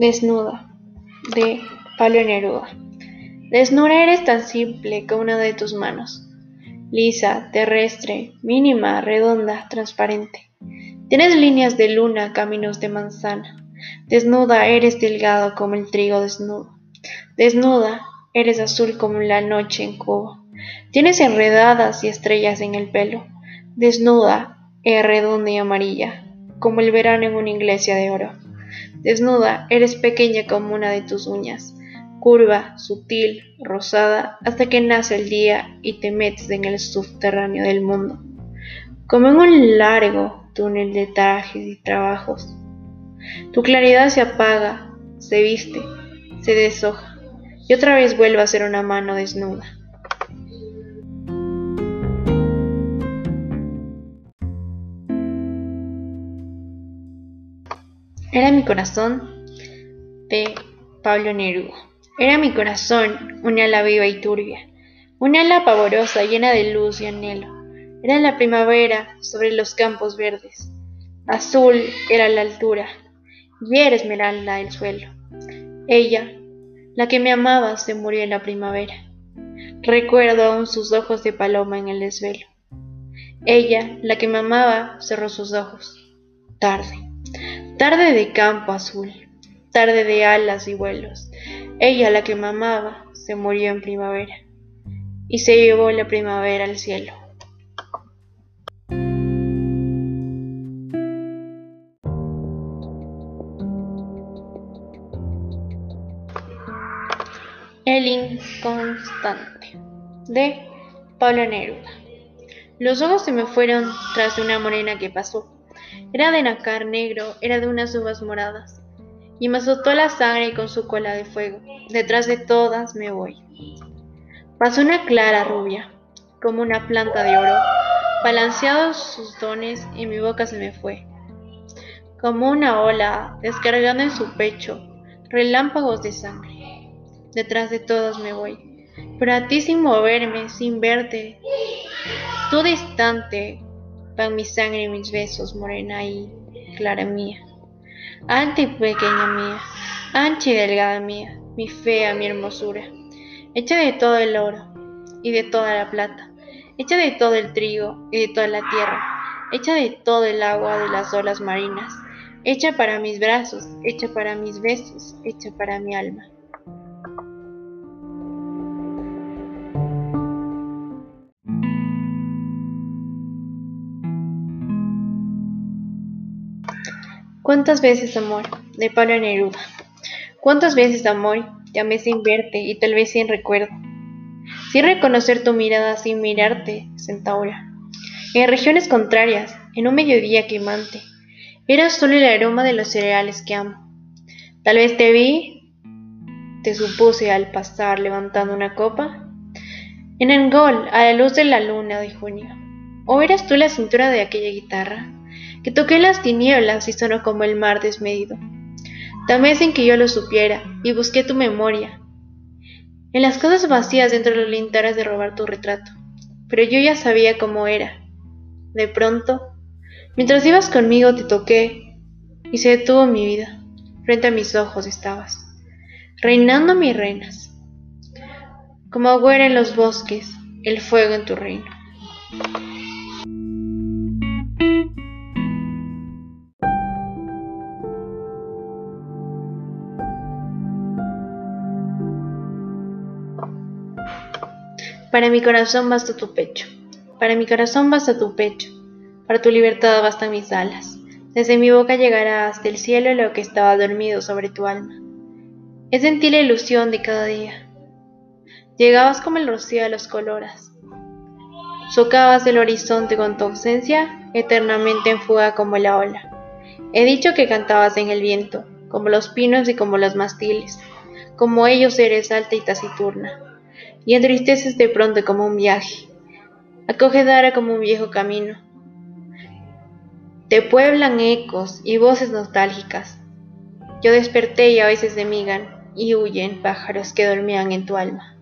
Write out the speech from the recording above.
Desnuda, de Pablo Neruda. Desnuda eres tan simple como una de tus manos, lisa, terrestre, mínima, redonda, transparente. Tienes líneas de luna, caminos de manzana. Desnuda eres delgado como el trigo desnudo. Desnuda eres azul como la noche en Cuba. Tienes enredadas y estrellas en el pelo. Desnuda eres redonda y amarilla, como el verano en una iglesia de oro. Desnuda, eres pequeña como una de tus uñas, curva, sutil, rosada, hasta que nace el día y te metes en el subterráneo del mundo, como en un largo túnel de trajes y trabajos. Tu claridad se apaga, se viste, se deshoja, y otra vez vuelve a ser una mano desnuda. Era mi corazón de Pablo Neruda. Era mi corazón una ala viva y turbia, una ala pavorosa llena de luz y anhelo. Era la primavera sobre los campos verdes. Azul era la altura y era esmeralda el suelo. Ella, la que me amaba, se murió en la primavera. Recuerdo aún sus ojos de paloma en el desvelo. Ella, la que me amaba, cerró sus ojos. Tarde. Tarde de campo azul, tarde de alas y vuelos. Ella, la que me amaba, se murió en primavera y se llevó la primavera al cielo. El inconstante de Pablo Neruda. Los ojos se me fueron tras de una morena que pasó era de nácar negro, era de unas uvas moradas, y me azotó la sangre con su cola de fuego. Detrás de todas me voy. Pasó una clara rubia, como una planta de oro, balanceados sus dones y mi boca se me fue. Como una ola descargando en su pecho relámpagos de sangre. Detrás de todas me voy, pero a ti sin moverme, sin verte, tú distante, van mi sangre y mis besos, morena y clara mía. Alta y pequeña mía, ancha y delgada mía, mi fea, mi hermosura, hecha de todo el oro y de toda la plata, hecha de todo el trigo y de toda la tierra, hecha de todo el agua de las olas marinas, hecha para mis brazos, hecha para mis besos, hecha para mi alma. ¿Cuántas veces amor? de Pablo Neruda. ¿Cuántas veces amor? Llamé sin verte y tal vez sin recuerdo. Sin reconocer tu mirada, sin mirarte, centaura. En regiones contrarias, en un mediodía quemante, era solo el aroma de los cereales que amo. Tal vez te vi, te supuse al pasar levantando una copa. En Angol, a la luz de la luna de junio. ¿O eras tú la cintura de aquella guitarra? Que toqué las tinieblas y sonó como el mar desmedido. También sin que yo lo supiera, y busqué tu memoria. En las cosas vacías dentro de los linternas de robar tu retrato. Pero yo ya sabía cómo era. De pronto, mientras ibas conmigo te toqué, y se detuvo mi vida. Frente a mis ojos estabas, reinando mis reinas. Como agüera en los bosques, el fuego en tu reino. Para mi corazón basta tu pecho, para mi corazón basta tu pecho, para tu libertad bastan mis alas. Desde mi boca llegará hasta el cielo lo que estaba dormido sobre tu alma. Es en ti la ilusión de cada día. Llegabas como el rocío a los coloras. Socabas el horizonte con tu ausencia, eternamente en fuga como la ola. He dicho que cantabas en el viento, como los pinos y como los mastiles. Como ellos eres alta y taciturna y entristeces de pronto como un viaje, acogedora como un viejo camino. Te pueblan ecos y voces nostálgicas. Yo desperté y a veces demigan y huyen pájaros que dormían en tu alma.